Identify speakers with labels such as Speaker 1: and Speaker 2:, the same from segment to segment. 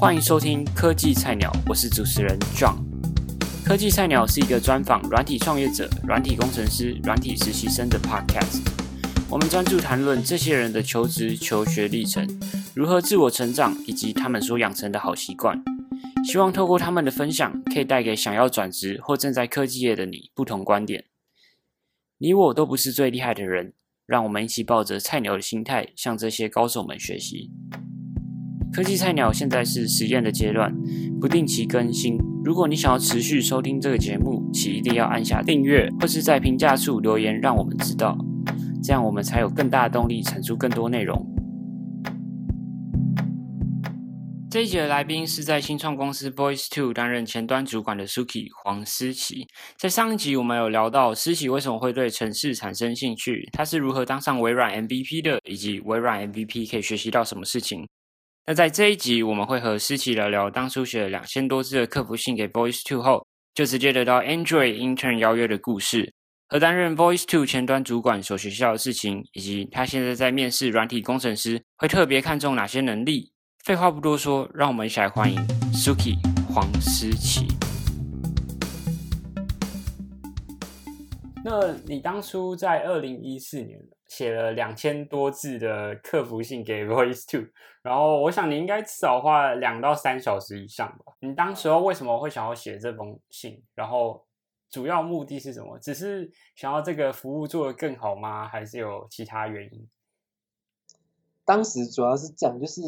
Speaker 1: 欢迎收听科技菜鸟，我是主持人 John。科技菜鸟是一个专访软体创业者、软体工程师、软体实习生的 Podcast。我们专注谈论这些人的求职、求学历程，如何自我成长，以及他们所养成的好习惯。希望透过他们的分享，可以带给想要转职或正在科技业的你不同观点。你我都不是最厉害的人，让我们一起抱着菜鸟的心态，向这些高手们学习。科技菜鸟现在是实验的阶段，不定期更新。如果你想要持续收听这个节目，请一定要按下订阅，或是在评价处留言，让我们知道，这样我们才有更大的动力产出更多内容。这一集的来宾是在新创公司 Voice Two 担任前端主管的 Suki 黄思琪。在上一集我们有聊到思琪为什么会对城市产生兴趣，他是如何当上微软 MVP 的，以及微软 MVP 可以学习到什么事情。那在这一集我们会和思琪聊聊当初写了两千多字的客服信给 Voice Two 后，就直接得到 Android Intern 邀约的故事，和担任 Voice Two 前端主管所学校的事情，以及他现在在面试软体工程师会特别看重哪些能力。废话不多说，让我们一起来欢迎 Suki 黄思琪。那你当初在二零一四年写了两千多字的客服信给 Voice Two，然后我想你应该至少花了两到三小时以上吧？你当时候为什么会想要写这封信？然后主要目的是什么？只是想要这个服务做得更好吗？还是有其他原因？
Speaker 2: 当时主要是这样，就是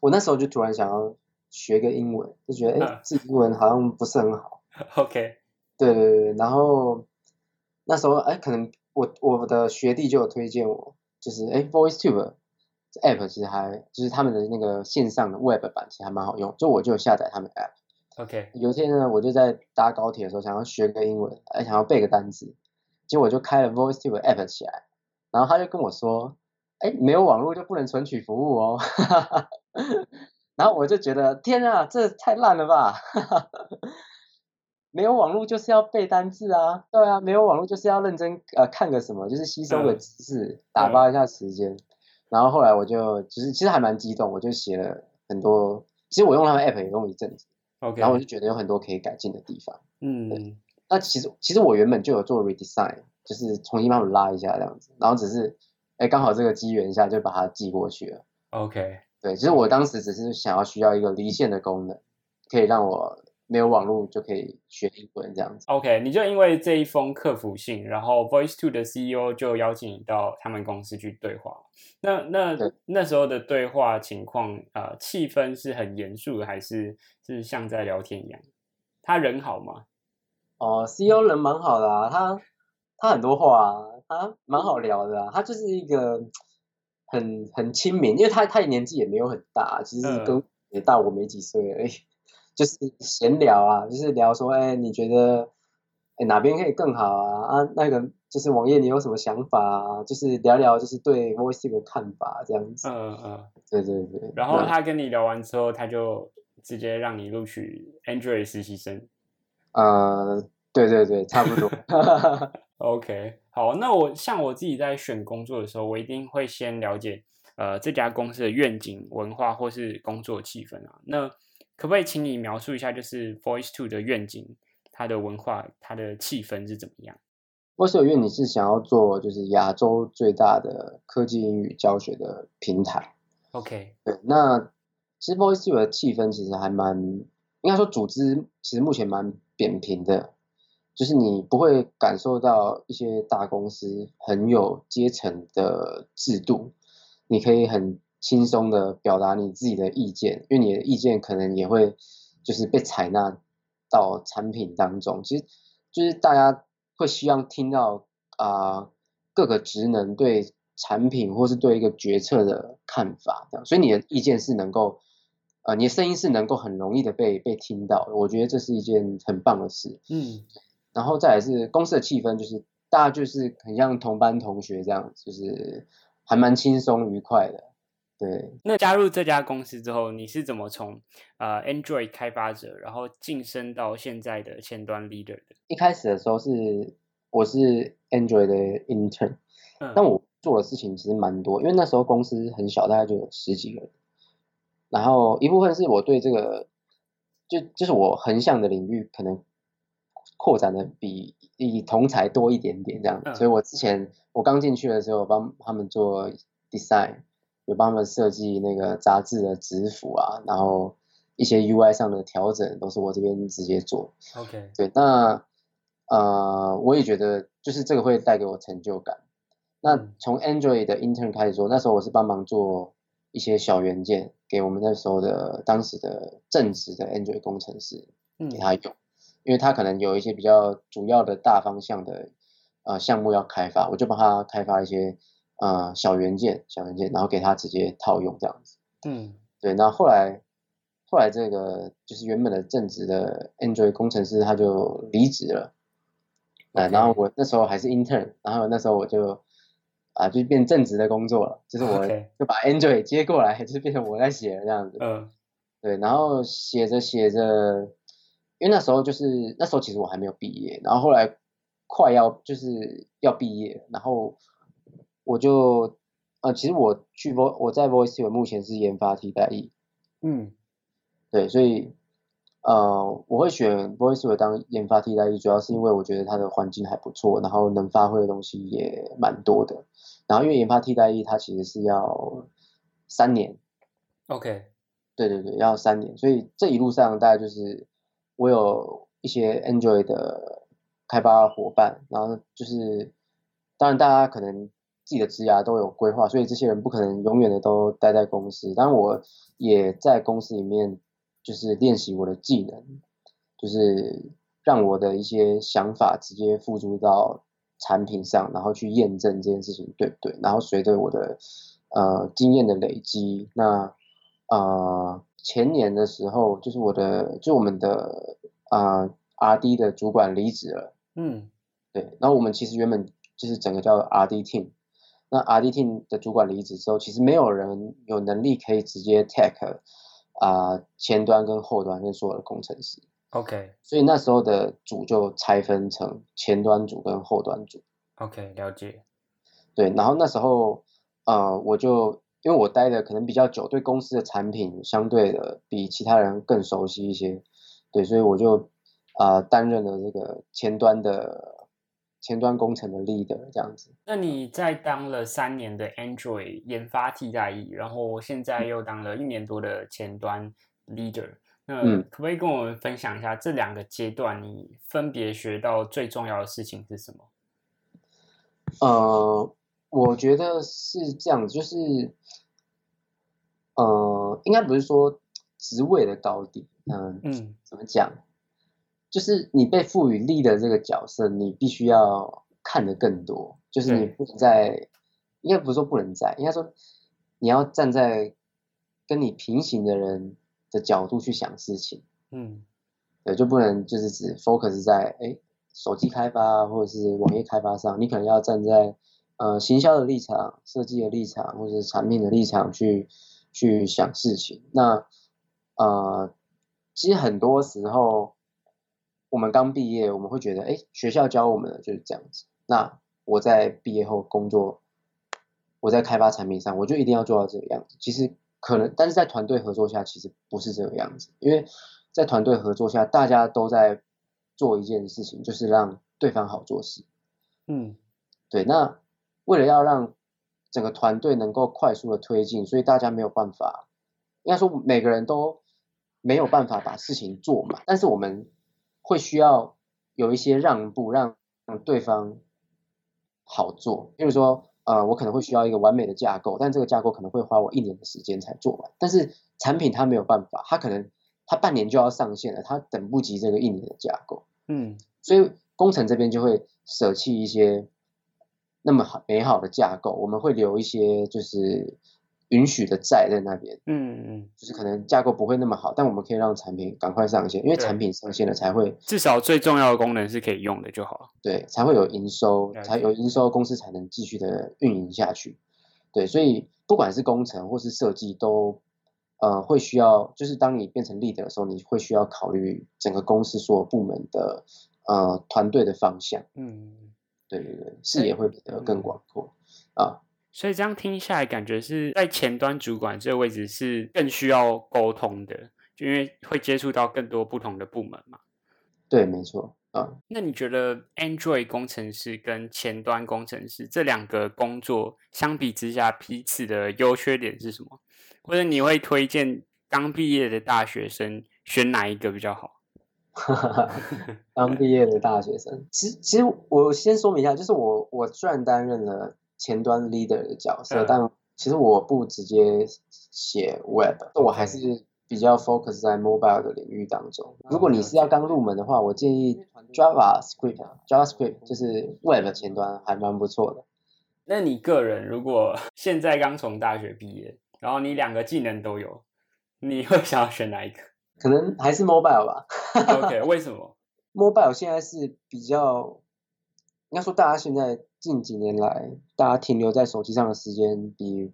Speaker 2: 我那时候就突然想要学个英文，就觉得哎，这英文好像不是很好。
Speaker 1: OK，
Speaker 2: 对对对，然后那时候哎，可能我我的学弟就有推荐我，就是哎，VoiceTube app 其实还就是他们的那个线上的 Web 版其实还蛮好用，就我就下载他们 app。
Speaker 1: OK，
Speaker 2: 有一天呢，我就在搭高铁的时候想要学个英文，哎，想要背个单词，结果我就开了 VoiceTube app 起来，然后他就跟我说。哎，没有网络就不能存取服务哦。然后我就觉得，天啊，这太烂了吧！没有网络就是要背单字啊，对啊，没有网络就是要认真呃看个什么，就是吸收个知识，打发一下时间。然后后来我就其实其实还蛮激动，我就写了很多。其实我用他们 app 也用一阵子
Speaker 1: ，OK。
Speaker 2: 然后我就觉得有很多可以改进的地方。
Speaker 1: 嗯，
Speaker 2: 那其实其实我原本就有做 redesign，就是重新帮我拉一下这样子，然后只是。哎，刚好这个机缘下就把它寄过去了。
Speaker 1: OK，
Speaker 2: 对，其实我当时只是想要需要一个离线的功能，可以让我没有网络就可以学英文这样子。
Speaker 1: OK，你就因为这一封客服信，然后 Voice Two 的 CEO 就邀请你到他们公司去对话。那那那时候的对话情况，呃，气氛是很严肃，还是是像在聊天一样？他人好吗？
Speaker 2: 哦，CEO 人蛮好的啊，他他很多话啊。他，蛮好聊的啊，他就是一个很很亲民，因为他他年纪也没有很大，其实跟也大我没几岁而已，就是闲聊啊，就是聊说，哎，你觉得哎哪边可以更好啊？啊，那个就是网页你有什么想法啊？就是聊聊就是对 Voice 的看法这样子。
Speaker 1: 嗯嗯，
Speaker 2: 对对对。
Speaker 1: 然后他跟你聊完之后，他就直接让你录取 Android 实习生。
Speaker 2: 呃，对对对，差不多。
Speaker 1: OK。好，那我像我自己在选工作的时候，我一定会先了解呃这家公司的愿景、文化或是工作气氛啊。那可不可以请你描述一下，就是 Voice Two 的愿景、它的文化、它的气氛是怎么样
Speaker 2: ？Voice Two 愿景是想要做就是亚洲最大的科技英语教学的平台。
Speaker 1: OK，
Speaker 2: 对，那其实 Voice Two 的气氛其实还蛮，应该说组织其实目前蛮扁平的。就是你不会感受到一些大公司很有阶层的制度，你可以很轻松的表达你自己的意见，因为你的意见可能也会就是被采纳到产品当中。其实就是大家会希望听到啊各个职能对产品或是对一个决策的看法，这样，所以你的意见是能够呃你的声音是能够很容易的被被听到，我觉得这是一件很棒的事。
Speaker 1: 嗯。
Speaker 2: 然后再来是公司的气氛，就是大家就是很像同班同学这样，就是还蛮轻松愉快的。对。
Speaker 1: 那加入这家公司之后，你是怎么从呃 Android 开发者，然后晋升到现在的前端 leader 的？
Speaker 2: 一开始的时候是我是 Android 的 intern，但我做的事情其实蛮多，因为那时候公司很小，大概就有十几个人。然后一部分是我对这个，就就是我横向的领域可能扩展的比比同才多一点点这样，
Speaker 1: 嗯
Speaker 2: 所以我之前我刚进去的时候，帮他们做 design，有帮他们设计那个杂志的纸幅啊，然后一些 UI 上的调整都是我这边直接做。
Speaker 1: OK，
Speaker 2: 对，那呃，我也觉得就是这个会带给我成就感。那
Speaker 1: 嗯
Speaker 2: 从 Android 的 intern 开始做，那时候我是帮忙做一些小元件给我们那时候的当时的正职的 Android 工程师
Speaker 1: 嗯
Speaker 2: 给他用，因为他可能有一些比较主要的大方向的呃项目要开发，我就帮他开发一些呃小元件、小元件，然后给他直接套用这样子。
Speaker 1: 嗯。
Speaker 2: 对，那后来后来这个就是原本的正职的 Android 工程师他就离职了，呃，然后我那时候还是 intern，然后那时候我就啊就变正职的工作了，就是我就把 Android 接过来，就是变成我在写了这样子。
Speaker 1: 嗯。
Speaker 2: 对，然后写着写着，因为那时候就是那时候其实我还没有毕业，然后后来快要就是要毕业，然后我就呃，其实我去 Vo 我在 Voice 目前是研发替代役，
Speaker 1: 嗯。
Speaker 2: 对，所以呃，我会选 Voice 当研发替代役，主要是因为我觉得它的环境还不错，然后能发挥的东西也蛮多的。然后因为研发替代役它其实是要三年
Speaker 1: ，，OK，
Speaker 2: 对对对，要三年，所以这一路上大概就是我有一些 Android 的开发伙伴，然后就是当然大家可能自己的职涯都有规划，所以这些人不可能永远的都待在公司。当然我也在公司里面就是练习我的技能，就是让我的一些想法直接付诸到产品上，然后去验证这件事情对不对。然后随着我的呃经验的累积，那呃前年的时候，就是我的就我们的呃 R&D 的主管离职了。
Speaker 1: 嗯
Speaker 2: 对，然后我们其实原本就是整个叫 R&D team，那 R&D team 的主管离职之后，其实没有人有能力可以直接 take 啊、前端跟后端跟所有的工程师
Speaker 1: ，，OK。
Speaker 2: 所以那时候的组就拆分成前端组跟后端组。
Speaker 1: OK，了解，
Speaker 2: 对，然后那时候呃，我就因为我待的可能比较久，对公司的产品相对的比其他人更熟悉一些，对，所以我就啊、呃担任了这个前端的前端工程的 leader 这样子。
Speaker 1: 那你在当了三年的 Android 研发替代役，然后现在又当了一年多的前端 leader，那
Speaker 2: 嗯
Speaker 1: 可不可以跟我们分享一下这两个阶段你分别学到最重要的事情是什么？
Speaker 2: 呃，我觉得是这样子，就是呃，应该不是说职位的高低，嗯、
Speaker 1: 嗯
Speaker 2: 怎么讲？就是你被赋予力的这个角色，你必须要看得更多，就是你不能在，应该不是说不能在，应该说你要站在跟你平行的人的角度去想事情，
Speaker 1: 嗯。
Speaker 2: 对，就不能就是只 focus 在哎手机开发或者是网页开发上，你可能要站在呃行销的立场、设计的立场或者是产品的立场去去想事情。那呃，其实很多时候我们刚毕业，我们会觉得哎学校教我们的就是这样子。那我在毕业后工作，我在开发产品上，我就一定要做到这个样子。其实可能，但是在团队合作下，其实不是这个样子，因为在团队合作下，大家都在做一件事情，就是让对方好做事。
Speaker 1: 嗯
Speaker 2: 对，那为了要让整个团队能够快速的推进，所以大家没有办法，应该说每个人都没有办法把事情做满，但是我们会需要有一些让步，让让对方好做。比如说，呃，我可能会需要一个完美的架构，但这个架构可能会花我一年的时间才做完，但是产品它没有办法，它可能它半年就要上线了，它等不及这个一年的架构。
Speaker 1: 嗯
Speaker 2: 所以工程这边就会舍弃一些那么好美好的架构，我们会留一些就是允许的债在那边，
Speaker 1: 嗯嗯，
Speaker 2: 就是可能架构不会那么好，但我们可以让产品赶快上线，因为
Speaker 1: 对
Speaker 2: 产品上线了才会
Speaker 1: 至少最重要的功能是可以用的就好了。
Speaker 2: 对才会有营收才有营收，公司才能继续的运营下去。对，所以不管是工程或是设计都。呃，会需要，就是当你变成 leader 的时候，你会需要考虑整个公司所有部门的呃团队的方向。
Speaker 1: 嗯，
Speaker 2: 对对对，视野会变得更广阔啊。
Speaker 1: 所以这样听下来，感觉是在前端主管这个位置是更需要沟通的，就因为会接触到更多不同的部门嘛。
Speaker 2: 对，没错。啊，
Speaker 1: 那你觉得 Android 工程师跟前端工程师这两个工作相比之下，彼此的优缺点是什么？或者你会推荐刚毕业的大学生选哪一个比较好？
Speaker 2: 刚毕业的大学生，其实其实我先说明一下，就是我我虽然担任了前端 leader 的角色，但其实我不直接写 Web，我还是。比较 focus 在 mobile 的领域当中。如果你是要刚入门的话，我建议 JavaScript，JavaScript 就是 Web 前端还蛮不错的。
Speaker 1: 那你个人如果现在刚从大学毕业，然后你两个技能都有，你会想要选哪一个？
Speaker 2: 可能还是 mobile 吧。
Speaker 1: OK，为什么？
Speaker 2: mobile 现在是比较，应该说大家现在近几年来，大家停留在手机上的时间比。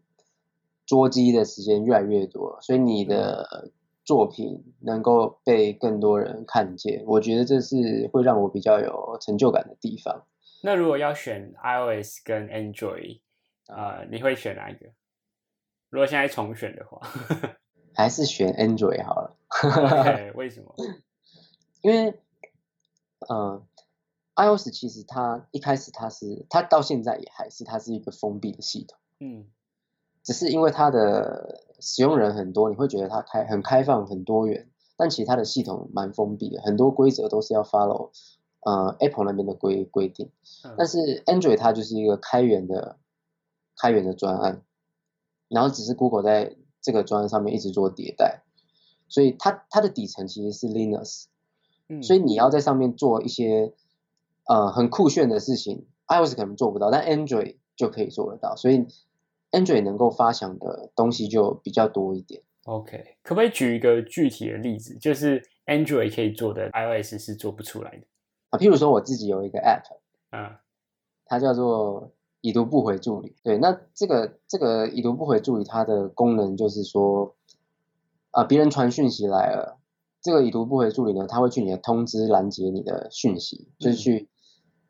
Speaker 2: 捉机的时间越来越多，所以你的作品能够被更多人看见，我觉得这是会让我比较有成就感的地方。
Speaker 1: 那如果要选 iOS 跟 Android，啊，你会选哪一个？如果现在重选的话，
Speaker 2: 还是选 Android 好了。
Speaker 1: 为什么？
Speaker 2: 因为，嗯，iOS 其实它一开始它是，它到现在也还是，它是一个封闭的系统。嗯。只是因为它的使用人很多，你会觉得它开很开放、很多元，但其实它的系统蛮封闭的，很多规则都是要 follow，呃，Apple 那边的规规定。但是 Android 它就是一个开源的、开源的专案，然后只是 Google 在这个专案上面一直做迭代，所以它它的底层其实是 Linux，嗯所以你要在上面做一些呃很酷炫的事情，iOS 可能做不到，但 Android 就可以做得到，所以。Android 能够发想的东西就比较多一点。
Speaker 1: OK，可不可以举一个具体的例子，就是 Android 可以做的，iOS 是做不出来的
Speaker 2: 啊？譬如说我自己有一个 App，嗯，它叫做已读不回助理。对，那这个这个已读不回助理，它的功能就是说，啊，别人传讯息来了，这个已读不回助理呢，它会去你的通知拦截你的讯息，就是去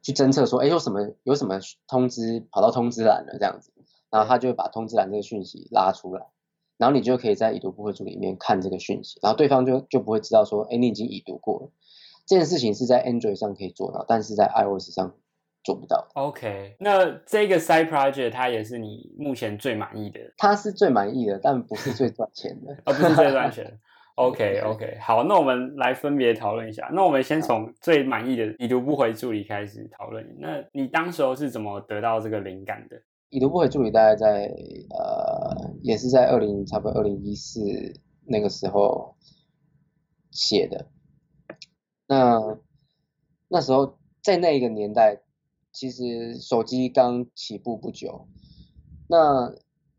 Speaker 2: 去侦测说，哎，有什么有什么通知跑到通知栏了这样子。然后他就会把通知栏这个讯息拉出来，然后你就可以在已读不回组里面看这个讯息，然后对方就就不会知道说，哎，你已经已读过了。这件事情是在 Android 上可以做到，但是在 iOS 上做不到。
Speaker 1: OK，那这个 Side Project 它也是你目前最满意的？
Speaker 2: 它是最满意的，但不是最赚钱的。
Speaker 1: 哦，不是最赚钱。OK OK，好，那我们来分别讨论一下。那我们先从最满意的已读不回助理开始讨论。那你当时候是怎么得到这个灵感的？
Speaker 2: 已读不回助理大概在呃，也是在二零差不多二零一四那个时候写的。那那时候在那一个年代，其实手机刚起步不久。那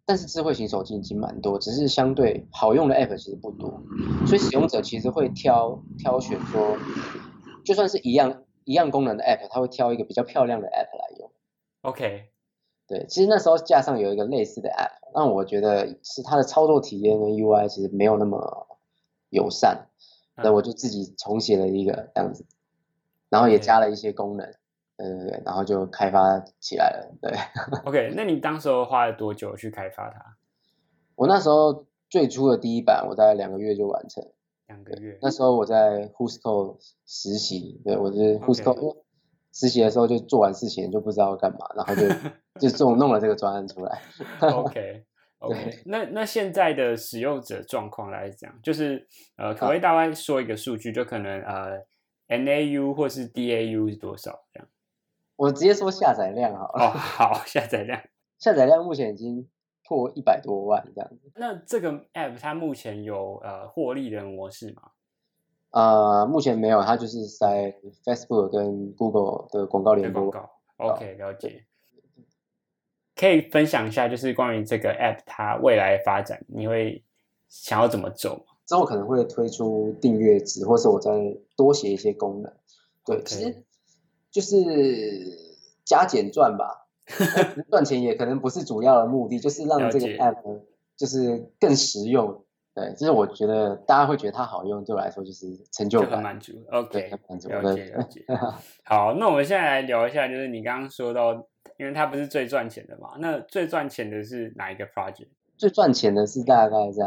Speaker 2: 但是智慧型手机已经蛮多，只是相对好用的 App 其实不多，所以使用者其实会挑挑选说，就算是一样一样功能的 App，他会挑一个比较漂亮的 App 来用。
Speaker 1: OK。
Speaker 2: 对，其实那时候架上有一个类似的 App，那我觉得是它的操作体验跟 UI 其实没有那么友善，那我就自己重写了一个这样子，然后也加了一些功能，呃，然后就开发起来了。对
Speaker 1: ，OK，那你当时候花了多久去开发它？
Speaker 2: 我那时候最初的第一版，我大概两个月就完成。
Speaker 1: 两个月。
Speaker 2: 那时候我在 Husco 实习，对我是 Husco。实习的时候就做完事情就不知道干嘛，然后就 就这种弄了这个专案出来。
Speaker 1: OK OK，那那现在的使用者状况来讲，就是呃，可不可以大概说一个数据？就可能呃，NAU 或是 DAU 是多少这样？
Speaker 2: 我直接说下载量好了。哦，
Speaker 1: 好，下载量，
Speaker 2: 下载量目前已经破一百多万这样子。
Speaker 1: 那这个 App 它目前有呃获利的模式吗？
Speaker 2: 呃，目前没有，它就是在 Facebook 跟 Google 的广告联播。
Speaker 1: 广告，OK，了解。可以分享一下，就是关于这个 App 它未来发展，你会想要怎么走吗？
Speaker 2: 之后可能会推出订阅制，或是我再多写一些功能。对，其实就是加减赚吧，赚钱也可能不是主要的目的，就是让这个 App 就是更实用。对，就是我觉得大家会觉得它好用，对我来说就是成就感，
Speaker 1: 满足。OK，
Speaker 2: 满足。
Speaker 1: 了解了解。好，那我们现在来聊一下，就是你刚刚说到因为它不是最赚钱的嘛。那最赚钱的是哪一个 project？
Speaker 2: 最赚钱的是大概在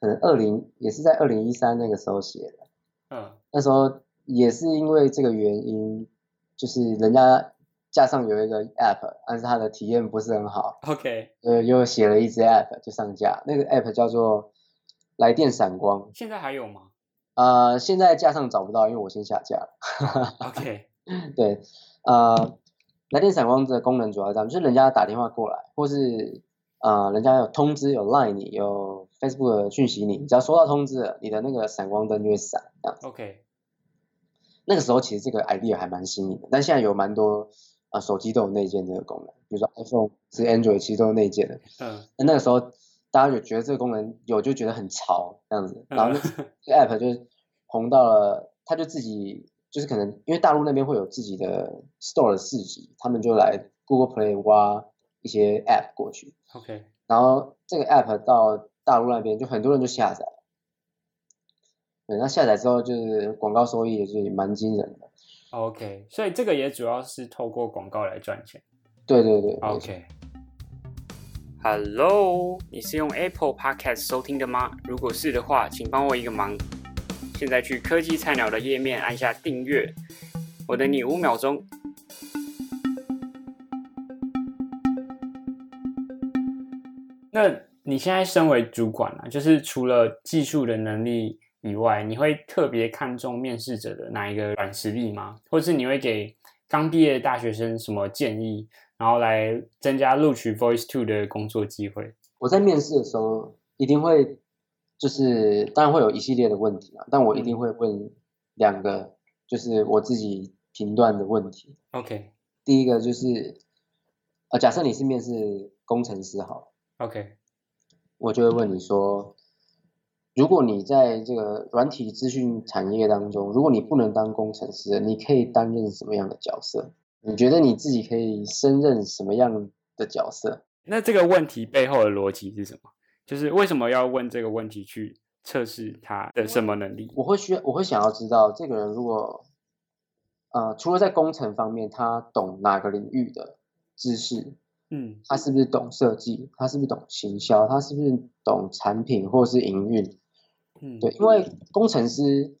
Speaker 2: 可能二零也是在二零一三那个时候写的，
Speaker 1: 嗯
Speaker 2: 那时候也是因为这个原因，就是人家架上有一个 app，但是它的体验不是很好
Speaker 1: ，，OK，
Speaker 2: 呃，又写了一支 app 就上架，那个 app 叫做来电闪光，
Speaker 1: 现在还有吗
Speaker 2: 呃，现在架上找不到，因为我先下架了。
Speaker 1: ？OK，
Speaker 2: 对，呃，来电闪光的功能主要这样，就是人家打电话过来，或是呃，人家有通知有 Line 你，有 Facebook 的讯息你，只要收到通知了，你的那个闪光灯就会闪，这样。
Speaker 1: OK，
Speaker 2: 那个时候其实这个 idea 还蛮新颖的，但现在有蛮多呃手机都有内建这个功能，比如说 iPhone 是 Android 其实都有内建的。
Speaker 1: 嗯
Speaker 2: 那那个时候大家就觉得这个功能有就觉得很潮这样子，然后 这个 app 就红到了，他就自己就是可能因为大陆那边会有自己的 store 的市集，他们就来 Google Play 挖一些 app 过去
Speaker 1: ，OK，
Speaker 2: 然后这个 app 到大陆那边就很多人就下载了，对，那下载之后就是广告收益也是蛮惊人的
Speaker 1: ，OK，所以这个也主要是透过广告来赚钱。
Speaker 2: 对对对
Speaker 1: OK。Hello，你是用 Apple Podcast 收听的吗？如果是的话，请帮我一个忙，现在去科技菜鸟的页面按下订阅，我等你五秒钟。那你现在身为主管啊，就是除了技术的能力以外，你会特别看重面试者的哪一个软实力吗？或是你会给刚毕业的大学生什么建议，然后来增加录取 Voice Two 的工作机会？
Speaker 2: 我在面试的时候一定会，就是当然会有一系列的问题啊，但我一定会问两个，就是我自己评断的问题。
Speaker 1: OK
Speaker 2: 第一个就是，呃，假设你是面试工程师好了
Speaker 1: ，OK
Speaker 2: 我就会问你说，如果你在这个软体资讯产业当中，如果你不能当工程师，你可以担任什么样的角色？你觉得你自己可以胜任什么样的角色？
Speaker 1: 那这个问题背后的逻辑是什么？就是为什么要问这个问题去测试他的什么能力？
Speaker 2: 我会需要，我会想要知道这个人如果，呃，除了在工程方面，他懂哪个领域的知识，
Speaker 1: 嗯
Speaker 2: 他是不是懂设计，他是不是懂行销，他是不是懂产品或是营运？
Speaker 1: 嗯，
Speaker 2: 对，因为工程师，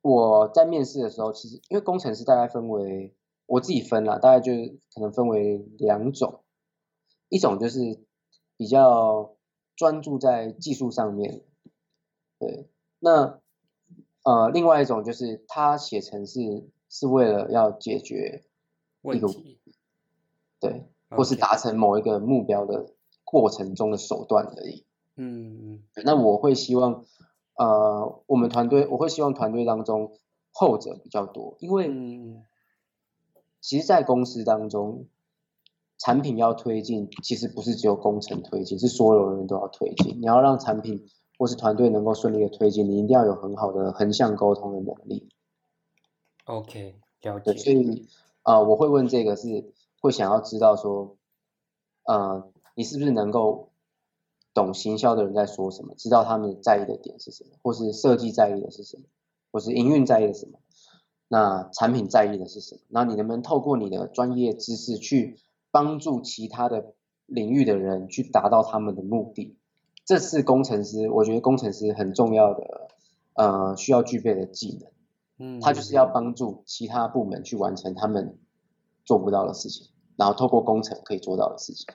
Speaker 2: 我在面试的时候，其实因为工程师大概分为我自己分了，大概就是可能分为两种，一种就是比较专注在技术上面，对，那呃，另外一种就是他写程式是为了要解决一个
Speaker 1: 问题。
Speaker 2: 对，或是达成某一个目标的过程中的手段而已。
Speaker 1: 嗯嗯
Speaker 2: 那我会希望，呃，我们团队我会希望团队当中后者比较多，因为
Speaker 1: 嗯
Speaker 2: 其实，在公司当中，产品要推进，其实不是只有工程推进，是所有人都要推进。你要让产品或是团队能够顺利的推进，你一定要有很好的横向沟通的能力。
Speaker 1: OK 了
Speaker 2: 对，
Speaker 1: 解。
Speaker 2: 所以呃，我会问这个是会想要知道说，呃，你是不是能够懂行销的人在说什么，知道他们在意的点是什么，或是设计在意的是什么，或是营运在意的是什么，那产品在意的是什么？那你能不能透过你的专业知识去帮助其他的领域的人去达到他们的目的？这是工程师，我觉得工程师很重要的，呃，需要具备的技能。
Speaker 1: 嗯，
Speaker 2: 他就是要帮助其他部门去完成他们做不到的事情，然后透过工程可以做到的事情。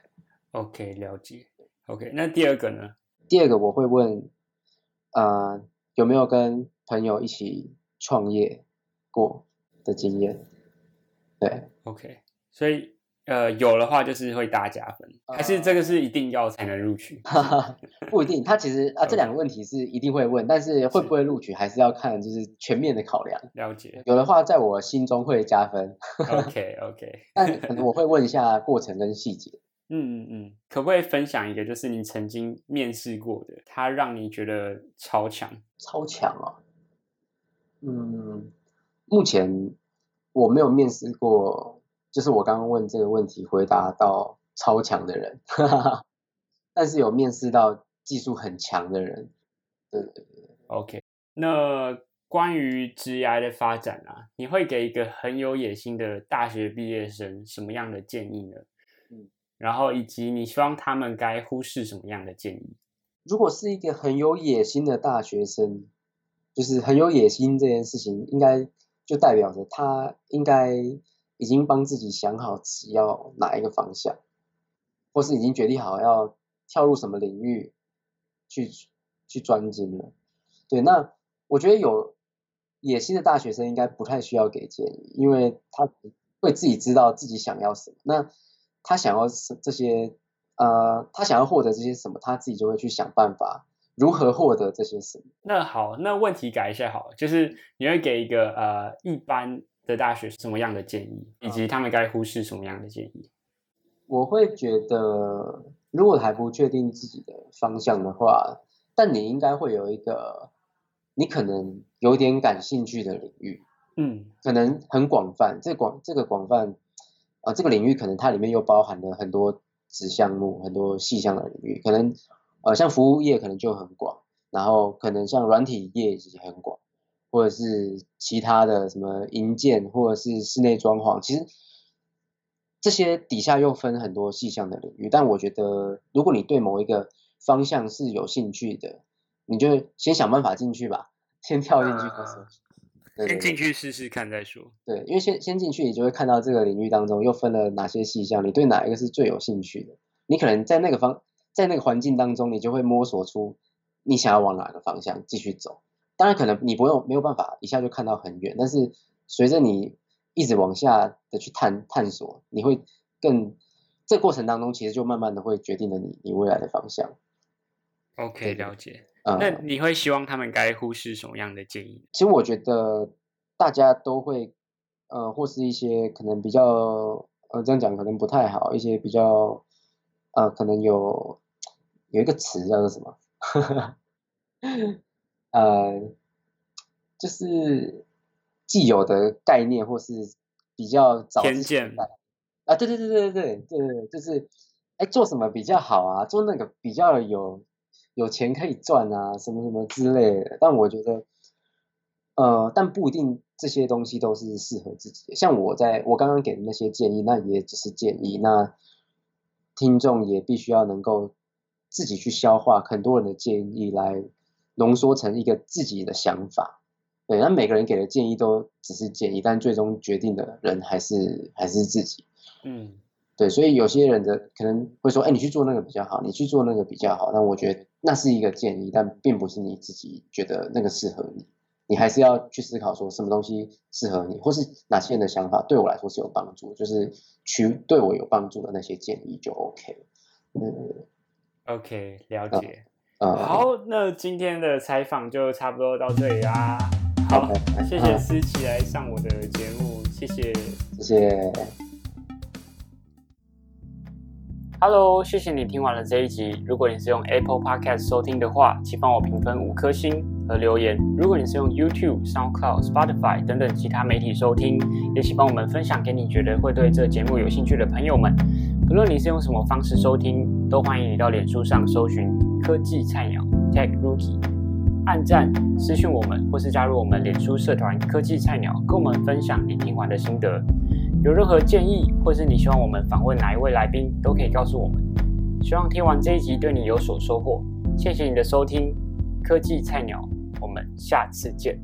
Speaker 1: OK 了解。OK，那第二个呢？
Speaker 2: 第二个我会问，呃，有没有跟朋友一起创业过的经验？对
Speaker 1: ，OK，所以呃有的话就是会大加分，还是这个是一定要才能录取？
Speaker 2: 不一定。他其实啊，这两个问题是一定会问，但是会不会录取还是要看就是全面的考量。
Speaker 1: 了解。
Speaker 2: 有的话，在我心中会加分
Speaker 1: ，OK OK，
Speaker 2: 但可能我会问一下过程跟细节。
Speaker 1: 嗯嗯嗯，可不可以分享一个就是你曾经面试过的，他让你觉得超强？
Speaker 2: 超强哦。嗯，目前我没有面试过，就是我刚刚问这个问题回答到超强的人，但是有面试到技术很强的人。对对对
Speaker 1: ，OK，那关于职涯的发展啊，你会给一个很有野心的大学毕业生什么样的建议呢？然后以及你希望他们该忽视什么样的建议？
Speaker 2: 如果是一个很有野心的大学生，就是很有野心这件事情，应该就代表着他应该已经帮自己想好只要哪一个方向，或是已经决定好要跳入什么领域去去专精了。对，那我觉得有野心的大学生应该不太需要给建议，因为他会自己知道自己想要什么。那他想要这些。呃，他想要获得这些什么，他自己就会去想办法如何获得这些什么。
Speaker 1: 那好，那问题改一下好了，就是你会给一个呃一般的大学什么样的建议，以及他们该忽视什么样的建议？
Speaker 2: 我会觉得，如果还不确定自己的方向的话，但你应该会有一个你可能有点感兴趣的领域，嗯，可能很广泛。这广这个广泛啊，这个领域可能它里面又包含了很多。子项目很多细项的领域，可能呃像服务业可能就很广，然后可能像软体业也很广，或者是其他的什么营建或者是室内装潢，其实这些底下又分很多细项的领域。但我觉得，如果你对某一个方向是有兴趣的，你就先想办法进去吧，先跳进去。
Speaker 1: 先进去试试看再说。
Speaker 2: 对，因为先先进去，你就会看到这个领域当中又分了哪些细项，你对哪一个是最有兴趣的。你可能在那个方，在那个环境当中，你就会摸索出你想要往哪个方向继续走。当然，可能你不用没有办法一下就看到很远，但是随着你一直往下的去探探索，你会更这过程当中，其实就慢慢的会决定了你你未来的方向。
Speaker 1: OK，了解。那你会希望他们该忽视什么样的建议？
Speaker 2: 其实我觉得大家都会，呃，或是一些可能比较，呃，这样讲可能不太好，一些比较，呃，可能有有一个词叫做什么？呃，就是既有的概念或是比较早
Speaker 1: 偏见
Speaker 2: 啊，对对对对对对对，就是，哎，做什么比较好啊？做那个比较有。有钱可以赚啊，什么什么之类的。但我觉得，呃，但不一定这些东西都是适合自己的。像我在我刚刚给的那些建议，那也只是建议。那听众也必须要能够自己去消化很多人的建议，来浓缩成一个自己的想法。对，那每个人给的建议都只是建议，但最终决定的人还是还是自己。嗯。对，所以有些人的可能会说：“哎，你去做那个比较好，你去做那个比较好。”但我觉得那是一个建议，但并不是你自己觉得那个适合你。你还是要去思考说什么东西适合你，或是哪些人的想法对我来说是有帮助，就是去对我有帮助的那些建议就 OK。
Speaker 1: 嗯，OK，了解。好，那今天的采访就差不多到这里啦。好，谢谢思琪来上我的节目，谢谢，
Speaker 2: 谢谢。
Speaker 1: Hello，谢谢你听完了这一集。如果你是用 Apple Podcast 收听的话，请帮我评分五颗星和留言。如果你是用 YouTube、SoundCloud、Spotify 等等其他媒体收听，也请帮我们分享给你觉得会对这节目有兴趣的朋友们。不论你是用什么方式收听，都欢迎你到脸书上搜寻科技菜鸟 Tech Rookie，按赞、私讯我们，或是加入我们脸书社团科技菜鸟，跟我们分享你听完的心得。有任何建议，或是你希望我们访问哪一位来宾，都可以告诉我们。希望听完这一集对你有所收获。谢谢你的收听，科技菜鸟，我们下次见。